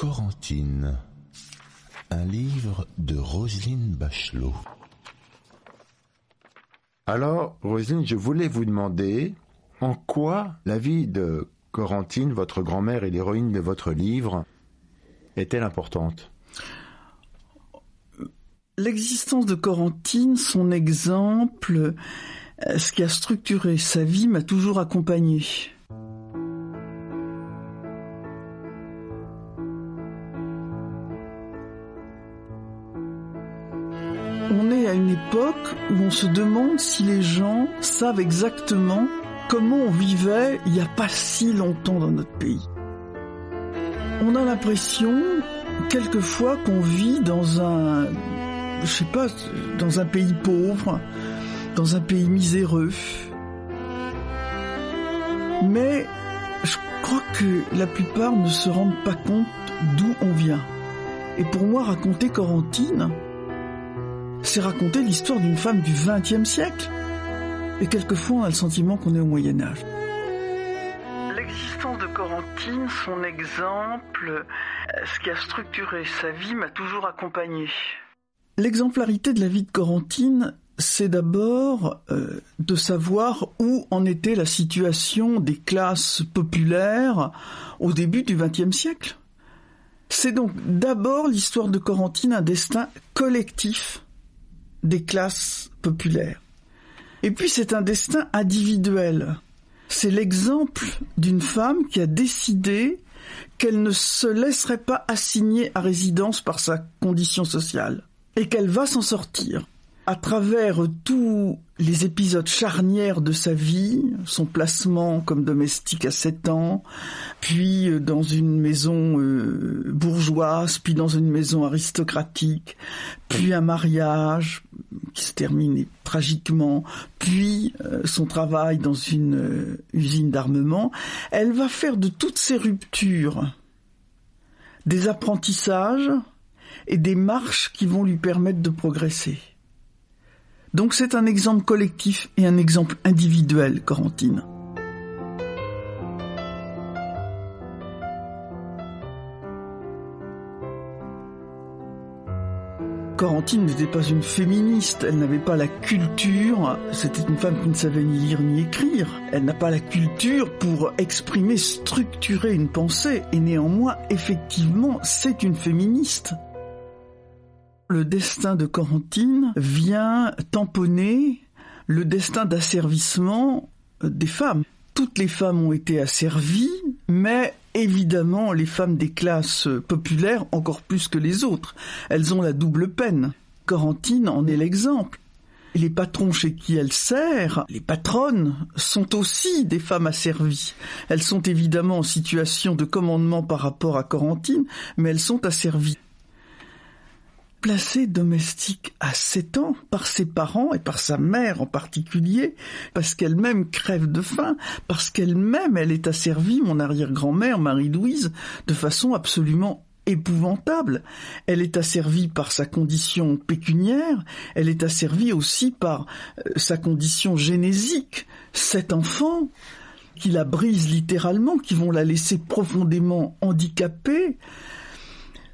Corentine, un livre de Roselyne Bachelot. Alors, Roselyne, je voulais vous demander en quoi la vie de Corentine, votre grand-mère et l'héroïne de votre livre, est-elle importante? L'existence de Corentine, son exemple, euh, ce qui a structuré sa vie m'a toujours accompagné. On est à une époque où on se demande si les gens savent exactement comment on vivait il n'y a pas si longtemps dans notre pays. On a l'impression, quelquefois, qu'on vit dans un, je sais pas, dans un pays pauvre, dans un pays miséreux. Mais je crois que la plupart ne se rendent pas compte d'où on vient. Et pour moi, raconter Corentine, c'est raconter l'histoire d'une femme du XXe siècle. Et quelquefois, on a le sentiment qu'on est au Moyen Âge. L'existence de Corentine, son exemple, ce qui a structuré sa vie m'a toujours accompagné. L'exemplarité de la vie de Corentine, c'est d'abord euh, de savoir où en était la situation des classes populaires au début du XXe siècle. C'est donc d'abord l'histoire de Corentine un destin collectif des classes populaires. Et puis c'est un destin individuel. C'est l'exemple d'une femme qui a décidé qu'elle ne se laisserait pas assigner à résidence par sa condition sociale et qu'elle va s'en sortir à travers tous les épisodes charnières de sa vie, son placement comme domestique à 7 ans, puis euh, dans une maison euh, bourgeoise, puis dans une maison aristocratique, puis un mariage qui se termine tragiquement, puis euh, son travail dans une usine d'armement, elle va faire de toutes ces ruptures des apprentissages et des marches qui vont lui permettre de progresser. Donc c'est un exemple collectif et un exemple individuel, Corentine. Corentine n'était pas une féministe, elle n'avait pas la culture, c'était une femme qui ne savait ni lire ni écrire, elle n'a pas la culture pour exprimer, structurer une pensée, et néanmoins, effectivement, c'est une féministe. Le destin de Corentine vient tamponner le destin d'asservissement des femmes. Toutes les femmes ont été asservies, mais évidemment les femmes des classes populaires encore plus que les autres. Elles ont la double peine. Corentine en est l'exemple. Les patrons chez qui elle sert, les patronnes, sont aussi des femmes asservies. Elles sont évidemment en situation de commandement par rapport à Corentine, mais elles sont asservies placée domestique à 7 ans par ses parents et par sa mère en particulier, parce qu'elle-même crève de faim, parce qu'elle-même elle est asservie, mon arrière-grand-mère Marie-Louise, de façon absolument épouvantable. Elle est asservie par sa condition pécuniaire, elle est asservie aussi par euh, sa condition génésique. Cet enfant qui la brise littéralement, qui vont la laisser profondément handicapée,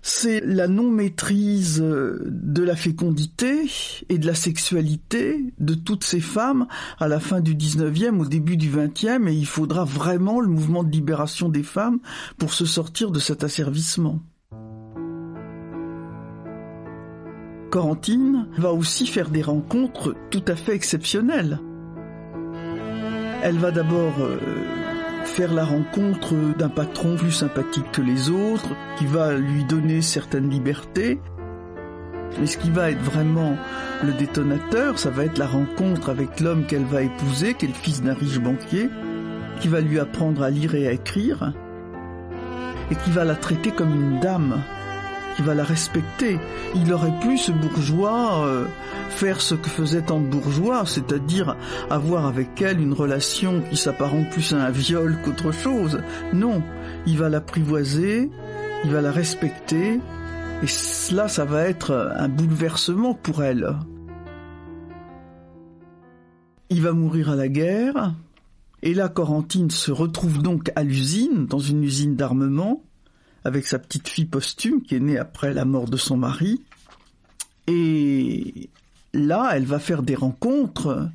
c'est la non-maîtrise euh, de la fécondité et de la sexualité de toutes ces femmes à la fin du 19e, au début du 20e, et il faudra vraiment le mouvement de libération des femmes pour se sortir de cet asservissement. Corentine va aussi faire des rencontres tout à fait exceptionnelles. Elle va d'abord euh, faire la rencontre d'un patron plus sympathique que les autres, qui va lui donner certaines libertés. Mais ce qui va être vraiment le détonateur, ça va être la rencontre avec l'homme qu'elle va épouser, qui est le fils d'un riche banquier. qui va lui apprendre à lire et à écrire, et qui va la traiter comme une dame, qui va la respecter. Il aurait pu, ce bourgeois, euh, faire ce que faisait tant bourgeois, c'est-à-dire avoir avec elle une relation qui s'apparente plus à un viol qu'autre chose. Non, il va l'apprivoiser, il va la respecter, et cela, ça va être un bouleversement pour elle. Il va mourir à la guerre, et là, Corentine se retrouve donc à l'usine, dans une usine d'armement, avec sa petite fille posthume qui est née après la mort de son mari. Et là, elle va faire des rencontres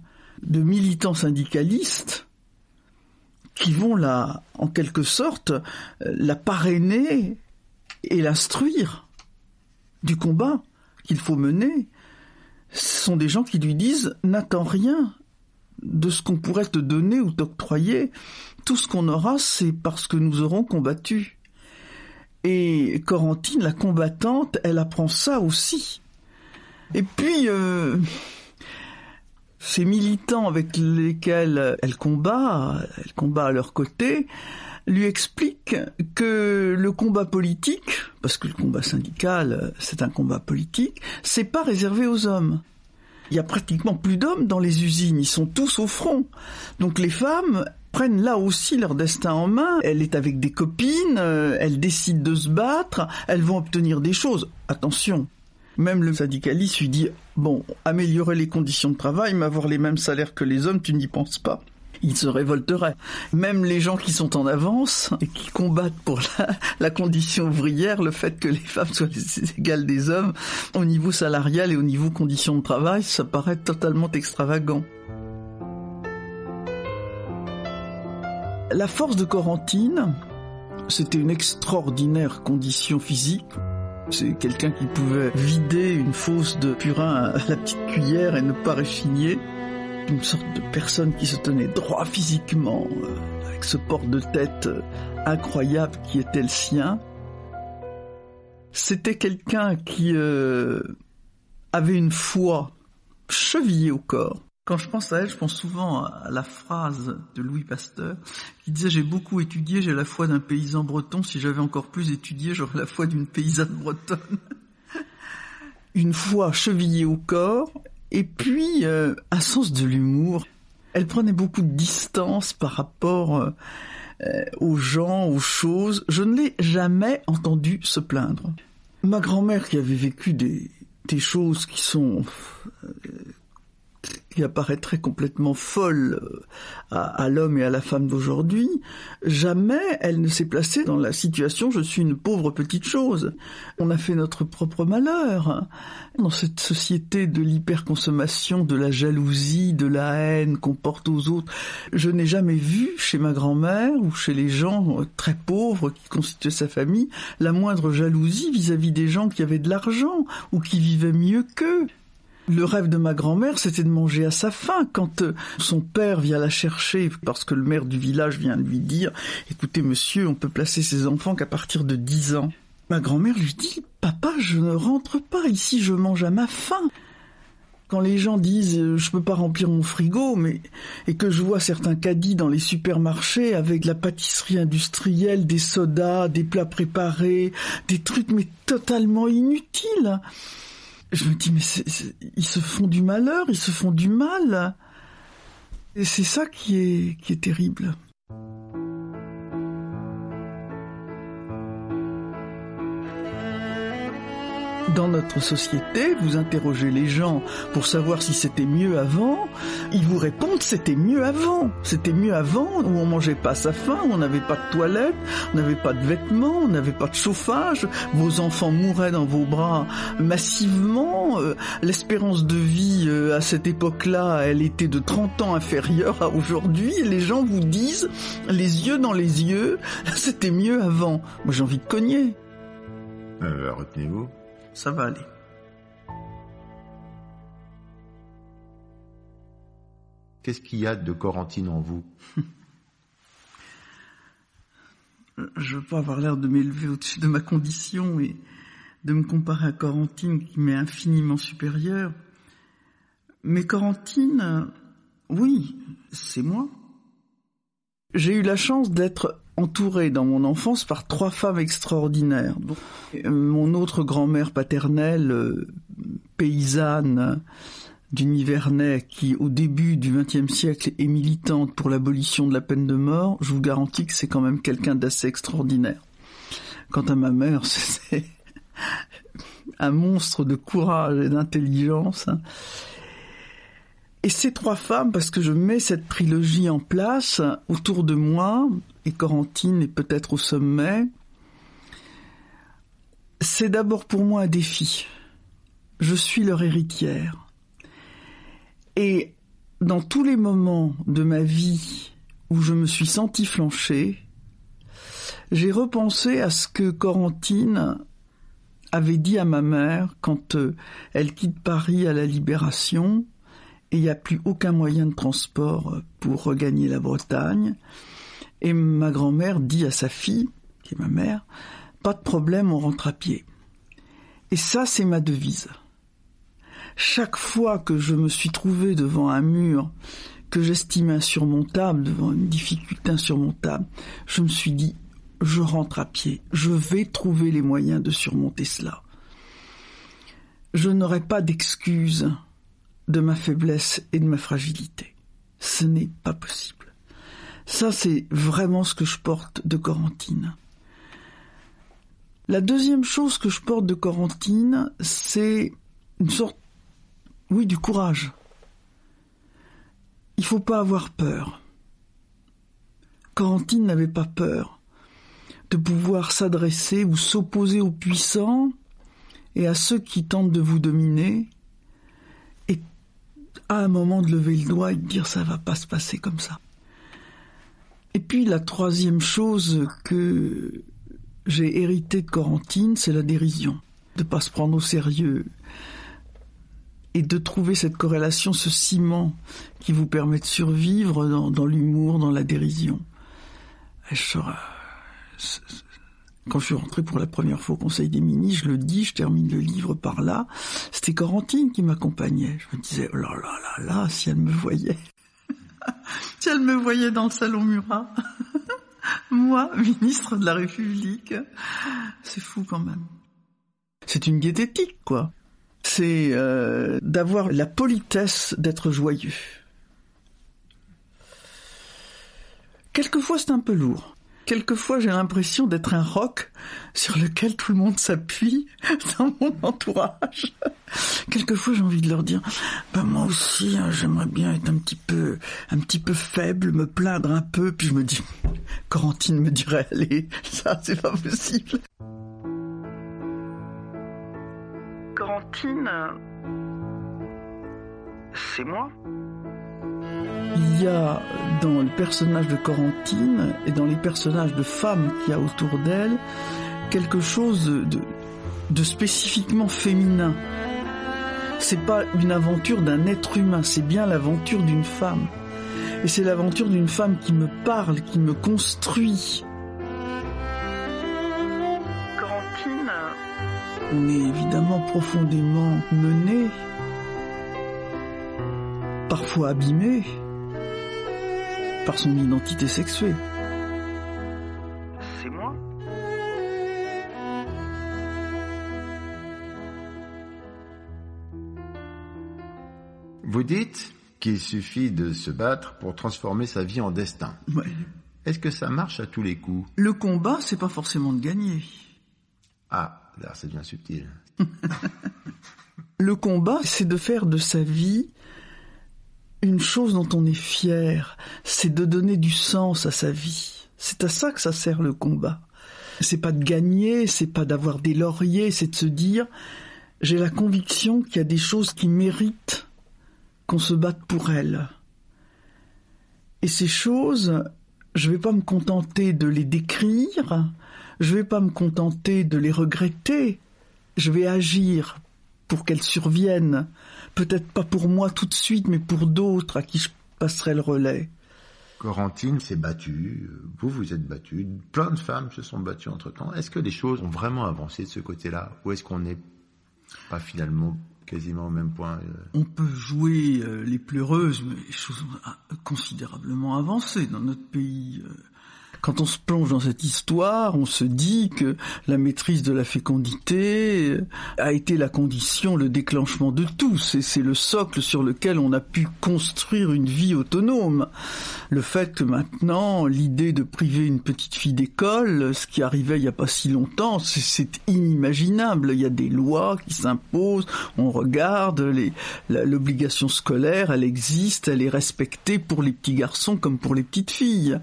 de militants syndicalistes qui vont la, en quelque sorte, la parrainer et l'instruire du combat qu'il faut mener. Ce sont des gens qui lui disent n'attends rien de ce qu'on pourrait te donner ou t'octroyer. Tout ce qu'on aura, c'est parce que nous aurons combattu. Et Corentine, la combattante, elle apprend ça aussi. Et puis, euh, ces militants avec lesquels elle combat, elle combat à leur côté, lui expliquent que le combat politique, parce que le combat syndical, c'est un combat politique, c'est pas réservé aux hommes. Il y a pratiquement plus d'hommes dans les usines, ils sont tous au front. Donc les femmes, prennent là aussi leur destin en main. Elle est avec des copines, euh, elle décide de se battre, elles vont obtenir des choses. Attention, même le syndicaliste lui dit bon, améliorer les conditions de travail, mais avoir les mêmes salaires que les hommes, tu n'y penses pas. Il se révolterait. Même les gens qui sont en avance et qui combattent pour la, condition ouvrière, le fait que les femmes soient les égales des hommes au niveau salarial et au niveau conditions de travail, ça paraît totalement extravagant. La force de Corentine, c'était une extraordinaire condition physique. C'est quelqu'un qui pouvait vider une fosse de purin à la petite cuillère et ne pas réchigner. Une sorte de personne qui se tenait droit physiquement, euh, avec ce port de tête euh, incroyable qui était le sien. C'était quelqu'un qui euh, avait une foi chevillée au corps. Quand je pense à elle, je pense souvent à la phrase de Louis Pasteur qui disait j'ai beaucoup étudié, j'ai la foi d'un paysan breton, si j'avais encore plus étudié, j'aurais la foi d'une paysanne bretonne. Une foi chevillée au corps et puis euh, un sens de l'humour. Elle prenait beaucoup de distance par rapport euh, aux gens, aux choses. Je ne l'ai jamais entendu se plaindre. Ma grand-mère qui avait vécu des, choses qui sont apparaîtrait complètement folle euh, à, l'homme et à la femme d'aujourd'hui, jamais elle ne s'est placée dans la situation je suis une pauvre petite chose. On a fait notre propre malheur. Dans cette société de l'hyperconsommation, de la jalousie, de la haine qu'on porte aux autres, je n'ai jamais vu chez ma grand-mère ou chez les gens très pauvres qui constituaient sa famille la moindre jalousie vis-à-vis -vis des gens qui avaient de l'argent ou qui vivaient mieux qu'eux. Le rêve de ma grand-mère, c'était de manger à sa faim. Quand euh, son père vient la chercher, parce que le maire du village vient lui dire, écoutez monsieur, on peut placer ses enfants qu'à partir de 10 ans. Ma grand-mère lui dit, papa, je ne rentre pas ici, je mange à ma faim. Quand les gens disent euh, je peux pas remplir mon frigo, mais et que je vois certains caddies dans les supermarchés avec la pâtisserie industrielle, des sodas, des plats préparés, des trucs mais totalement inutiles je me dis, mais ils se font du malheur, ils se font du mal. Et c'est ça qui est, qui est terrible. Dans notre société, vous interrogez les gens pour savoir si c'était mieux avant, ils vous répondent c'était mieux avant. C'était mieux avant où on mangeait pas sa faim, où on n'avait pas de toilette, on n'avait pas de vêtements, on n'avait pas de chauffage, vos enfants mouraient dans vos bras massivement, euh, l'espérance de vie euh, à cette époque-là, elle était de 30 ans inférieure à aujourd'hui, les gens vous disent les yeux dans les yeux, c'était mieux avant. Moi j'ai envie de cogner. Euh, retenez-vous ça va aller. Qu'est-ce qu'il y a de Corentine en vous? Je veux pas avoir l'air de m'élever au-dessus de ma condition et de me comparer à Corentine qui m'est infiniment supérieure. Mais Corentine, oui, c'est moi. J'ai eu la chance d'être entouré dans mon enfance par trois femmes extraordinaires. Mon autre grand-mère paternelle, euh, paysanne du Nivernais, qui au début du XXe siècle est militante pour l'abolition de la peine de mort, je vous garantis que c'est quand même quelqu'un d'assez extraordinaire. Quant à ma mère, c'est un monstre de courage et d'intelligence. Et ces trois femmes, parce que je mets cette trilogie en place autour de moi, et Corentine est peut-être au sommet, c'est d'abord pour moi un défi. Je suis leur héritière. Et dans tous les moments de ma vie où je me suis sentie flancher, j'ai repensé à ce que Corentine avait dit à ma mère quand euh, elle quitte Paris à la Libération il n'y a plus aucun moyen de transport euh, pour regagner la Bretagne. Et ma grand-mère dit à sa fille, qui est ma mère, pas de problème, on rentre à pied. Et ça, c'est ma devise. Chaque fois que je me suis trouvé devant un mur que j'estimais insurmontable, devant une difficulté insurmontable, je me suis dit, je rentre à pied, je vais trouver les moyens de surmonter cela. Je n'aurai pas d'excuses de ma faiblesse et de ma fragilité. Ce n'est pas possible. Ça, c'est vraiment ce que je porte de Corentine. La deuxième chose que je porte de Corentine, c'est une sorte, oui, du courage. Il faut pas avoir peur. Corentine n'avait pas peur de pouvoir s'adresser ou s'opposer aux puissants et à ceux qui tentent de vous dominer à un moment de lever le doigt et de dire ça va pas se passer comme ça. Et puis la troisième chose que j'ai hérité de Corentine, c'est la dérision, de pas se prendre au sérieux et de trouver cette corrélation, ce ciment qui vous permet de survivre dans, l'humour, dans la dérision. Quand je suis rentré pour la première fois au Conseil des ministres, je le dis, je termine le livre par là, c'était Corentine qui m'accompagnait. Je me disais, oh là là là là, si elle me voyait. si elle me voyait dans le salon Murat. Moi, ministre de la République. C'est fou quand même. C'est une diététique, quoi. C'est euh, d'avoir la politesse d'être joyeux. Quelquefois, c'est un peu lourd. Quelquefois, j'ai l'impression d'être un roc sur lequel tout le monde s'appuie dans mon entourage. Quelquefois, j'ai envie de leur dire, bah moi aussi, hein, j'aimerais bien être un petit peu, un petit peu faible, me plaindre un peu. Puis je me dis, Corentine me dirait, allez, ça, c'est pas possible. Corentine, c'est moi il y a dans le personnage de Corentine et dans les personnages de femmes qu'il y a autour d'elle quelque chose de, de spécifiquement féminin. C'est pas une aventure d'un être humain, c'est bien l'aventure d'une femme. Et c'est l'aventure d'une femme qui me parle, qui me construit. Corentine. On est évidemment profondément mené, parfois abîmé par son identité sexuée. C'est moi Vous dites qu'il suffit de se battre pour transformer sa vie en destin. Est-ce que ça marche à tous les coups? Le combat, c'est pas forcément de gagner. Ah, là, ça devient subtil. Le combat, c'est de faire de sa vie une chose dont on est fier, c'est de donner du sens à sa vie. C'est à ça que ça sert le combat. C'est pas de gagner, c'est pas d'avoir des lauriers, c'est de se dire j'ai la conviction qu'il y a des choses qui méritent qu'on se batte pour elles. Et ces choses, je vais pas me contenter de les décrire, je vais pas me contenter de les regretter, je vais agir pour qu'elles surviennent, peut-être pas pour moi tout de suite, mais pour d'autres à qui je passerai le relais. Corentine s'est battue, vous vous êtes battue, plein de femmes se sont battues entre temps. Est-ce que les choses ont vraiment avancé de ce côté-là Ou est-ce qu'on n'est pas finalement quasiment au même point. Euh? On peut jouer les pleureuses, mais les choses ont considérablement avancé dans notre pays. Quand on se plonge dans cette histoire, on se dit que la maîtrise de la fécondité a été la condition, le déclenchement de tout. C'est le socle sur lequel on a pu construire une vie autonome. Le fait que maintenant, l'idée de priver une petite fille d'école, ce qui arrivait il n'y a pas si longtemps, c'est inimaginable. Il y a des lois qui s'imposent, on regarde, l'obligation scolaire, elle existe, elle est respectée pour les petits garçons comme pour les petites filles.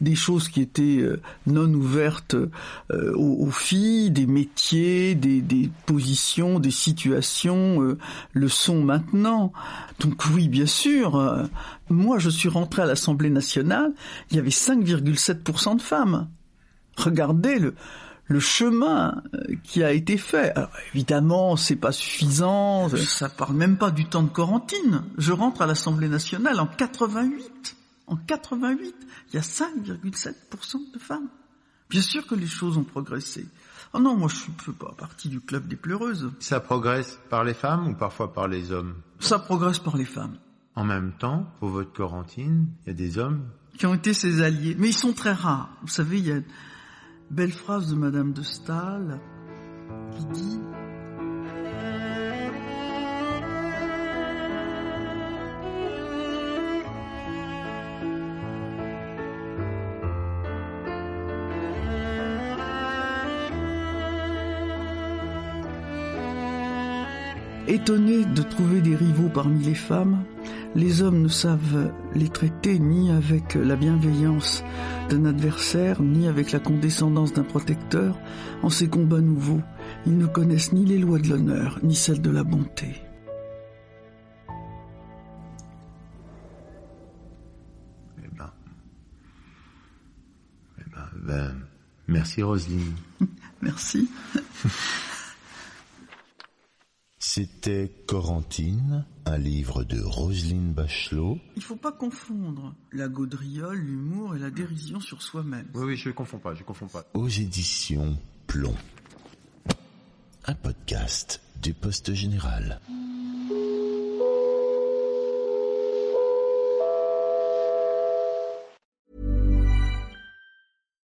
Des choses qui étaient euh, non ouvertes euh, aux, filles, des métiers, des, positions, des situations euh, le sont maintenant. Donc oui, bien sûr, moi je suis rentré à l'Assemblée nationale, il y avait 5,7% de femmes. Regardez le, le chemin qui a été fait. Alors, évidemment, c'est pas suffisant, ça parle même pas du temps de Corentine. Je rentre à l'Assemblée nationale en 88. En 88, il y a 5,7% de femmes. Bien sûr que les choses ont progressé. Oh non, moi je suis pas partie du club des pleureuses. Ça progresse par les femmes ou parfois par les hommes? Ça progresse par les femmes. En même temps, pour votre Corentine, il y a des hommes? Qui ont été ses alliés, mais ils sont très rares. Vous savez, il y a une belle phrase de Madame de Stahl qui dit Étonnés de trouver des rivaux parmi les femmes, les hommes ne savent les traiter ni avec la bienveillance d'un adversaire, ni avec la condescendance d'un protecteur. En ces combats nouveaux, ils ne connaissent ni les lois de l'honneur, ni celles de la bonté. Eh ben, eh ben, ben merci Roselyne. merci. C'était Corentine, un livre de Roselyne Bachelot. Il faut pas confondre la gaudriole, l'humour et la dérision sur soi-même. Oui, oui, je ne confonds pas, je confonds pas. Aux éditions Plomb. Un podcast du Poste Général.